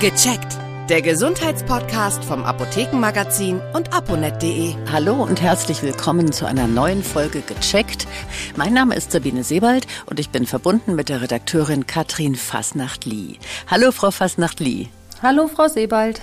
Gecheckt. Der Gesundheitspodcast vom Apothekenmagazin und aponet.de. Hallo und herzlich willkommen zu einer neuen Folge Gecheckt. Mein Name ist Sabine Sebald und ich bin verbunden mit der Redakteurin Katrin Fasnacht-Lie. Hallo, Frau Fasnacht-Lie. Hallo, Frau Sebald.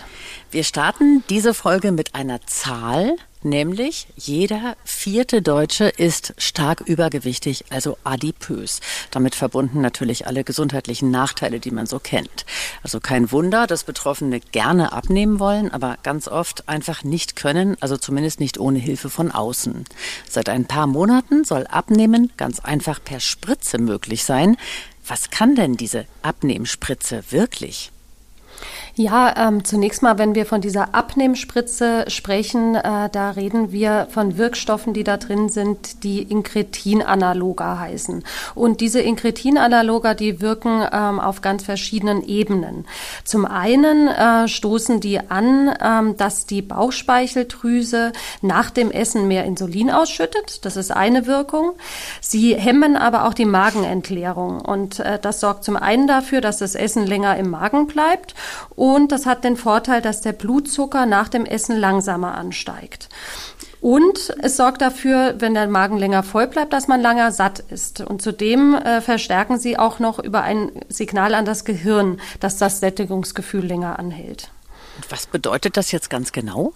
Wir starten diese Folge mit einer Zahl, Nämlich jeder vierte Deutsche ist stark übergewichtig, also adipös. Damit verbunden natürlich alle gesundheitlichen Nachteile, die man so kennt. Also kein Wunder, dass Betroffene gerne abnehmen wollen, aber ganz oft einfach nicht können, also zumindest nicht ohne Hilfe von außen. Seit ein paar Monaten soll Abnehmen ganz einfach per Spritze möglich sein. Was kann denn diese Abnehmspritze wirklich? Ja, ähm, zunächst mal, wenn wir von dieser Abnehmspritze sprechen, äh, da reden wir von Wirkstoffen, die da drin sind, die Inkretin-Analoga heißen. Und diese Inkretin-Analoga, die wirken ähm, auf ganz verschiedenen Ebenen. Zum einen äh, stoßen die an, ähm, dass die Bauchspeicheldrüse nach dem Essen mehr Insulin ausschüttet. Das ist eine Wirkung. Sie hemmen aber auch die Magenentleerung. Und äh, das sorgt zum einen dafür, dass das Essen länger im Magen bleibt. Das hat den Vorteil, dass der Blutzucker nach dem Essen langsamer ansteigt. Und es sorgt dafür, wenn der Magen länger voll bleibt, dass man länger satt ist. Und zudem äh, verstärken sie auch noch über ein Signal an das Gehirn, dass das Sättigungsgefühl länger anhält. Und was bedeutet das jetzt ganz genau?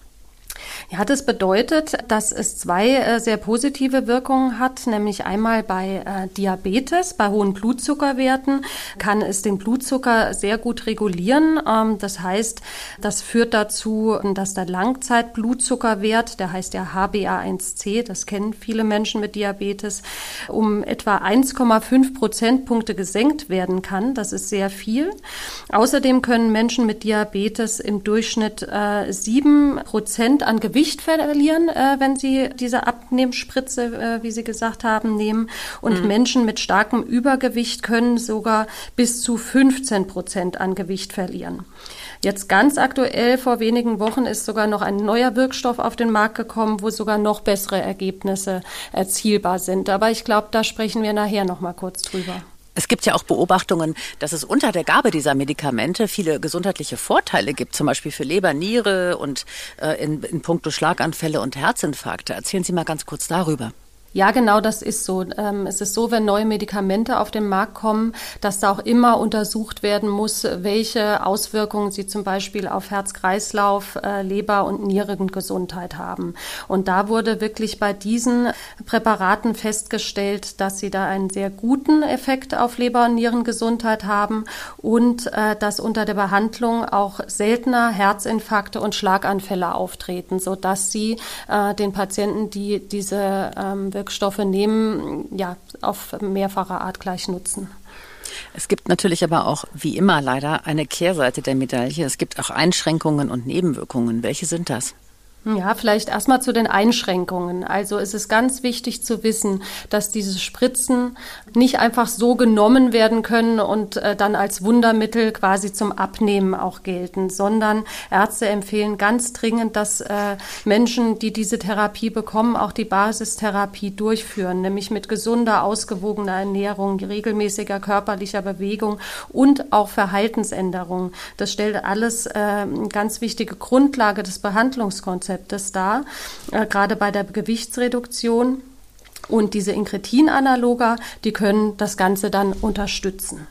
Ja, das bedeutet, dass es zwei äh, sehr positive Wirkungen hat, nämlich einmal bei äh, Diabetes, bei hohen Blutzuckerwerten kann es den Blutzucker sehr gut regulieren. Ähm, das heißt, das führt dazu, dass der Langzeitblutzuckerwert, der heißt ja HbA1c, das kennen viele Menschen mit Diabetes, um etwa 1,5 Prozentpunkte gesenkt werden kann. Das ist sehr viel. Außerdem können Menschen mit Diabetes im Durchschnitt äh, sieben Prozent an Gewicht verlieren, äh, wenn sie diese Abnehmspritze, äh, wie Sie gesagt haben, nehmen. Und mhm. Menschen mit starkem Übergewicht können sogar bis zu 15 Prozent an Gewicht verlieren. Jetzt ganz aktuell, vor wenigen Wochen, ist sogar noch ein neuer Wirkstoff auf den Markt gekommen, wo sogar noch bessere Ergebnisse erzielbar sind. Aber ich glaube, da sprechen wir nachher noch mal kurz drüber. Es gibt ja auch Beobachtungen, dass es unter der Gabe dieser Medikamente viele gesundheitliche Vorteile gibt, zum Beispiel für Leber, Niere und äh, in, in puncto Schlaganfälle und Herzinfarkte. Erzählen Sie mal ganz kurz darüber. Ja, genau, das ist so. Ähm, es ist so, wenn neue Medikamente auf den Markt kommen, dass da auch immer untersucht werden muss, welche Auswirkungen sie zum Beispiel auf Herz-Kreislauf, äh, Leber- und Nierengesundheit haben. Und da wurde wirklich bei diesen Präparaten festgestellt, dass sie da einen sehr guten Effekt auf Leber- und Nierengesundheit haben und äh, dass unter der Behandlung auch seltener Herzinfarkte und Schlaganfälle auftreten, sodass sie äh, den Patienten, die diese ähm, Wirkstoffe nehmen, ja, auf mehrfache Art gleich nutzen. Es gibt natürlich aber auch, wie immer leider, eine Kehrseite der Medaille. Es gibt auch Einschränkungen und Nebenwirkungen. Welche sind das? Ja, vielleicht erstmal zu den Einschränkungen. Also es ist ganz wichtig zu wissen, dass diese Spritzen nicht einfach so genommen werden können und äh, dann als Wundermittel quasi zum Abnehmen auch gelten, sondern Ärzte empfehlen ganz dringend, dass äh, Menschen, die diese Therapie bekommen, auch die Basistherapie durchführen, nämlich mit gesunder, ausgewogener Ernährung, regelmäßiger körperlicher Bewegung und auch Verhaltensänderungen. Das stellt alles äh, eine ganz wichtige Grundlage des Behandlungskonzepts Rezeptes dar, äh, gerade bei der Gewichtsreduktion. Und diese Inkretin-Analoga, die können das Ganze dann unterstützen.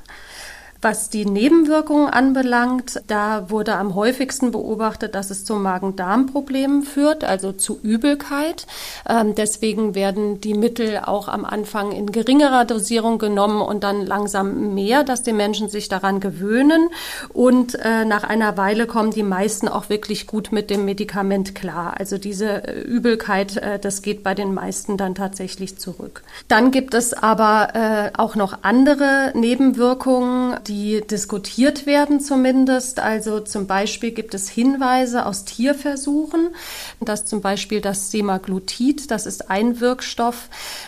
Was die Nebenwirkungen anbelangt, da wurde am häufigsten beobachtet, dass es zu Magen-Darm-Problemen führt, also zu Übelkeit. Ähm, deswegen werden die Mittel auch am Anfang in geringerer Dosierung genommen und dann langsam mehr, dass die Menschen sich daran gewöhnen. Und äh, nach einer Weile kommen die meisten auch wirklich gut mit dem Medikament klar. Also diese äh, Übelkeit, äh, das geht bei den meisten dann tatsächlich zurück. Dann gibt es aber äh, auch noch andere Nebenwirkungen, die diskutiert werden zumindest. Also zum Beispiel gibt es Hinweise aus Tierversuchen, dass zum Beispiel das Semaglutid, das ist ein Wirkstoff,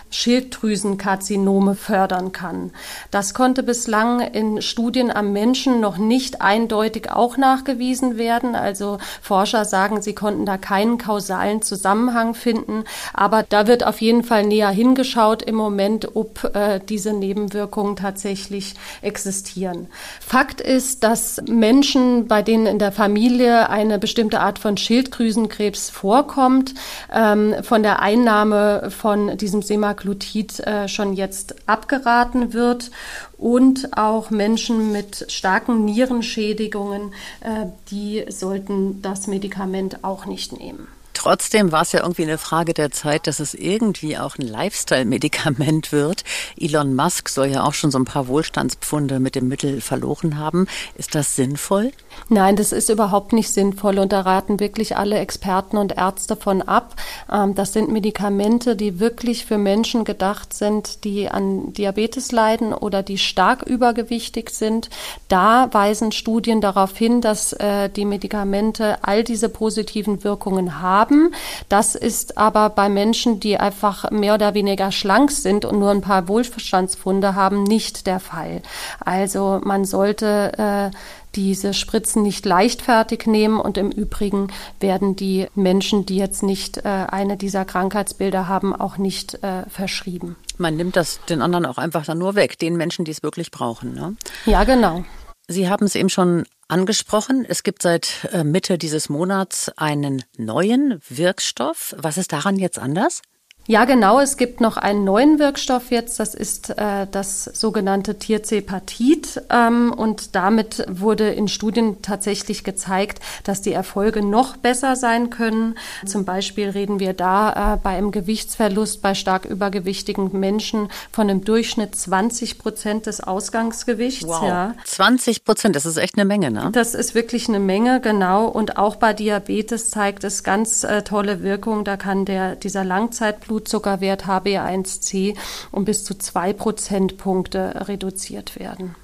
Schilddrüsenkarzinome fördern kann. Das konnte bislang in Studien am Menschen noch nicht eindeutig auch nachgewiesen werden. Also Forscher sagen, sie konnten da keinen kausalen Zusammenhang finden. Aber da wird auf jeden Fall näher hingeschaut im Moment, ob äh, diese Nebenwirkungen tatsächlich existieren. Reduzieren. Fakt ist, dass Menschen, bei denen in der Familie eine bestimmte Art von Schilddrüsenkrebs vorkommt, ähm, von der Einnahme von diesem Semaglutid äh, schon jetzt abgeraten wird und auch Menschen mit starken Nierenschädigungen, äh, die sollten das Medikament auch nicht nehmen. Trotzdem war es ja irgendwie eine Frage der Zeit, dass es irgendwie auch ein Lifestyle-Medikament wird. Elon Musk soll ja auch schon so ein paar Wohlstandspfunde mit dem Mittel verloren haben. Ist das sinnvoll? Nein, das ist überhaupt nicht sinnvoll und da raten wirklich alle Experten und Ärzte von ab. Ähm, das sind Medikamente, die wirklich für Menschen gedacht sind, die an Diabetes leiden oder die stark übergewichtig sind. Da weisen Studien darauf hin, dass äh, die Medikamente all diese positiven Wirkungen haben haben. Das ist aber bei Menschen, die einfach mehr oder weniger schlank sind und nur ein paar Wohlverstandsfunde haben, nicht der Fall. Also man sollte äh, diese Spritzen nicht leichtfertig nehmen und im Übrigen werden die Menschen, die jetzt nicht äh, eine dieser Krankheitsbilder haben, auch nicht äh, verschrieben. Man nimmt das den anderen auch einfach dann nur weg, den Menschen, die es wirklich brauchen. Ne? Ja, genau. Sie haben es eben schon angesprochen. Es gibt seit äh, Mitte dieses Monats einen neuen Wirkstoff. Was ist daran jetzt anders? Ja, genau. Es gibt noch einen neuen Wirkstoff jetzt. Das ist äh, das sogenannte Tierzepatit. Ähm, und damit wurde in Studien tatsächlich gezeigt, dass die Erfolge noch besser sein können. Zum Beispiel reden wir da äh, bei einem Gewichtsverlust bei stark übergewichtigen Menschen von einem Durchschnitt 20 Prozent des Ausgangsgewichts. Wow. Ja. 20 Prozent, das ist echt eine Menge, ne? Das ist wirklich eine Menge, genau. Und auch bei Diabetes zeigt es ganz äh, tolle Wirkung. Da kann der, dieser Langzeitblut Blutzuckerwert HB1C um bis zu zwei Prozentpunkte reduziert werden.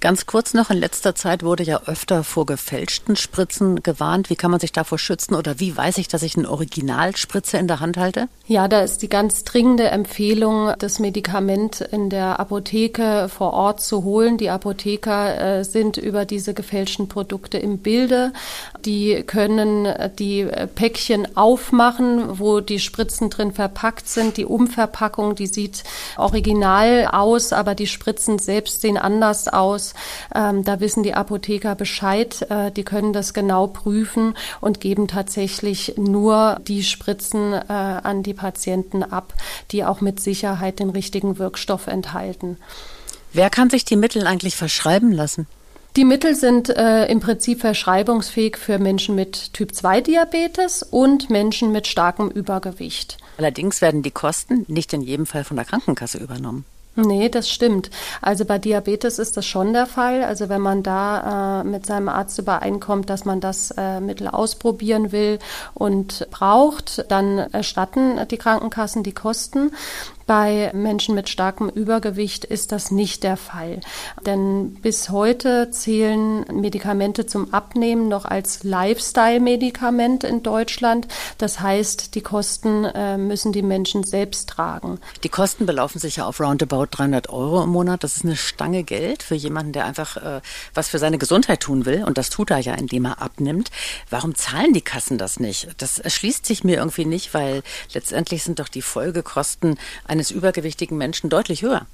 Ganz kurz noch, in letzter Zeit wurde ja öfter vor gefälschten Spritzen gewarnt. Wie kann man sich davor schützen oder wie weiß ich, dass ich eine Originalspritze in der Hand halte? Ja, da ist die ganz dringende Empfehlung, das Medikament in der Apotheke vor Ort zu holen. Die Apotheker äh, sind über diese gefälschten Produkte im Bilde. Die können die Päckchen aufmachen, wo die Spritzen drin verpackt sind. Die Umverpackung, die sieht original aus, aber die Spritzen selbst sehen anders aus. Ähm, da wissen die Apotheker Bescheid. Äh, die können das genau prüfen und geben tatsächlich nur die Spritzen äh, an die Patienten ab, die auch mit Sicherheit den richtigen Wirkstoff enthalten. Wer kann sich die Mittel eigentlich verschreiben lassen? Die Mittel sind äh, im Prinzip verschreibungsfähig für Menschen mit Typ-2-Diabetes und Menschen mit starkem Übergewicht. Allerdings werden die Kosten nicht in jedem Fall von der Krankenkasse übernommen. Nee, das stimmt. Also bei Diabetes ist das schon der Fall. Also wenn man da äh, mit seinem Arzt übereinkommt, dass man das äh, Mittel ausprobieren will und braucht, dann erstatten die Krankenkassen die Kosten. Bei Menschen mit starkem Übergewicht ist das nicht der Fall. Denn bis heute zählen Medikamente zum Abnehmen noch als Lifestyle-Medikament in Deutschland. Das heißt, die Kosten äh, müssen die Menschen selbst tragen. Die Kosten belaufen sich ja auf roundabout 300 Euro im Monat. Das ist eine Stange Geld für jemanden, der einfach äh, was für seine Gesundheit tun will. Und das tut er ja, indem er abnimmt. Warum zahlen die Kassen das nicht? Das erschließt sich mir irgendwie nicht, weil letztendlich sind doch die Folgekosten eines eines übergewichtigen Menschen deutlich höher.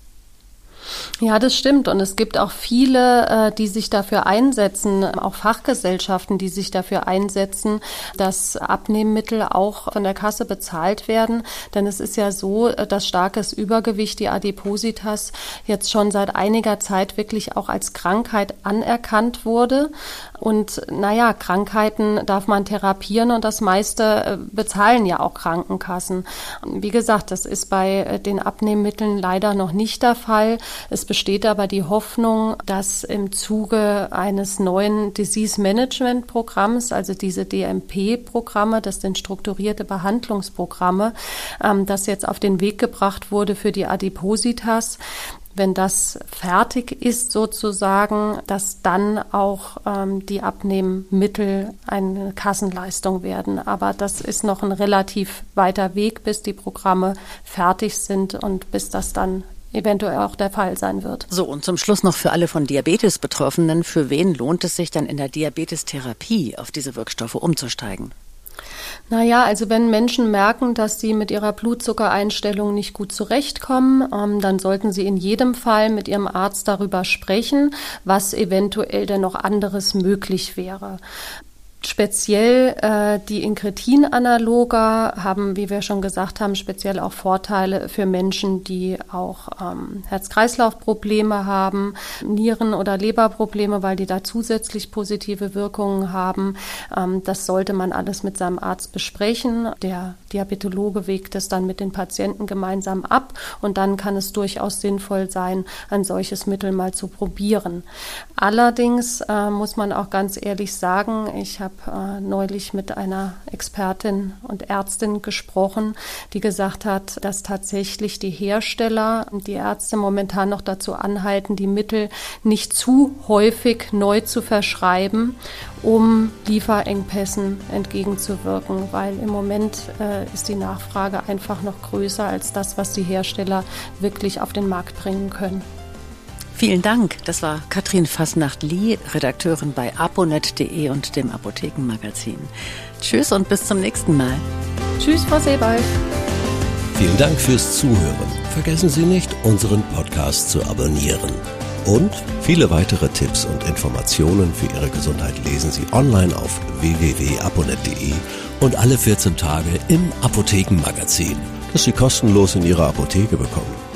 Ja, das stimmt. Und es gibt auch viele, äh, die sich dafür einsetzen, auch Fachgesellschaften, die sich dafür einsetzen, dass Abnehmmittel auch von der Kasse bezahlt werden. Denn es ist ja so, dass starkes Übergewicht, die Adipositas, jetzt schon seit einiger Zeit wirklich auch als Krankheit anerkannt wurde. Und naja, Krankheiten darf man therapieren und das meiste äh, bezahlen ja auch Krankenkassen. Wie gesagt, das ist bei äh, den Abnehmmitteln leider noch nicht der Fall. Es besteht aber die Hoffnung, dass im Zuge eines neuen Disease Management Programms, also diese DMP-Programme, das sind strukturierte Behandlungsprogramme, ähm, das jetzt auf den Weg gebracht wurde für die Adipositas, wenn das fertig ist sozusagen, dass dann auch ähm, die Abnehmmittel eine Kassenleistung werden. Aber das ist noch ein relativ weiter Weg, bis die Programme fertig sind und bis das dann eventuell auch der Fall sein wird. So, und zum Schluss noch für alle von Diabetes Betroffenen, für wen lohnt es sich dann in der Diabetestherapie auf diese Wirkstoffe umzusteigen? Naja, also wenn Menschen merken, dass sie mit ihrer Blutzuckereinstellung nicht gut zurechtkommen, ähm, dann sollten sie in jedem Fall mit ihrem Arzt darüber sprechen, was eventuell denn noch anderes möglich wäre. Speziell äh, die Inkretin-Analoga haben, wie wir schon gesagt haben, speziell auch Vorteile für Menschen, die auch ähm, Herz-Kreislauf-Probleme haben, Nieren- oder Leberprobleme, weil die da zusätzlich positive Wirkungen haben. Ähm, das sollte man alles mit seinem Arzt besprechen. Der Diabetologe wägt es dann mit den Patienten gemeinsam ab und dann kann es durchaus sinnvoll sein, ein solches Mittel mal zu probieren. Allerdings äh, muss man auch ganz ehrlich sagen, ich habe äh, neulich mit einer Expertin und Ärztin gesprochen, die gesagt hat, dass tatsächlich die Hersteller und die Ärzte momentan noch dazu anhalten, die Mittel nicht zu häufig neu zu verschreiben, um Lieferengpässen entgegenzuwirken, weil im Moment äh, ist die Nachfrage einfach noch größer als das, was die Hersteller wirklich auf den Markt bringen können. Vielen Dank. Das war Katrin Fasnacht-Lie, Redakteurin bei aponet.de und dem Apothekenmagazin. Tschüss und bis zum nächsten Mal. Tschüss, Frau Sebald. Vielen Dank fürs Zuhören. Vergessen Sie nicht, unseren Podcast zu abonnieren. Und viele weitere Tipps und Informationen für Ihre Gesundheit lesen Sie online auf www.aponet.de und alle 14 Tage im Apothekenmagazin, das Sie kostenlos in Ihrer Apotheke bekommen.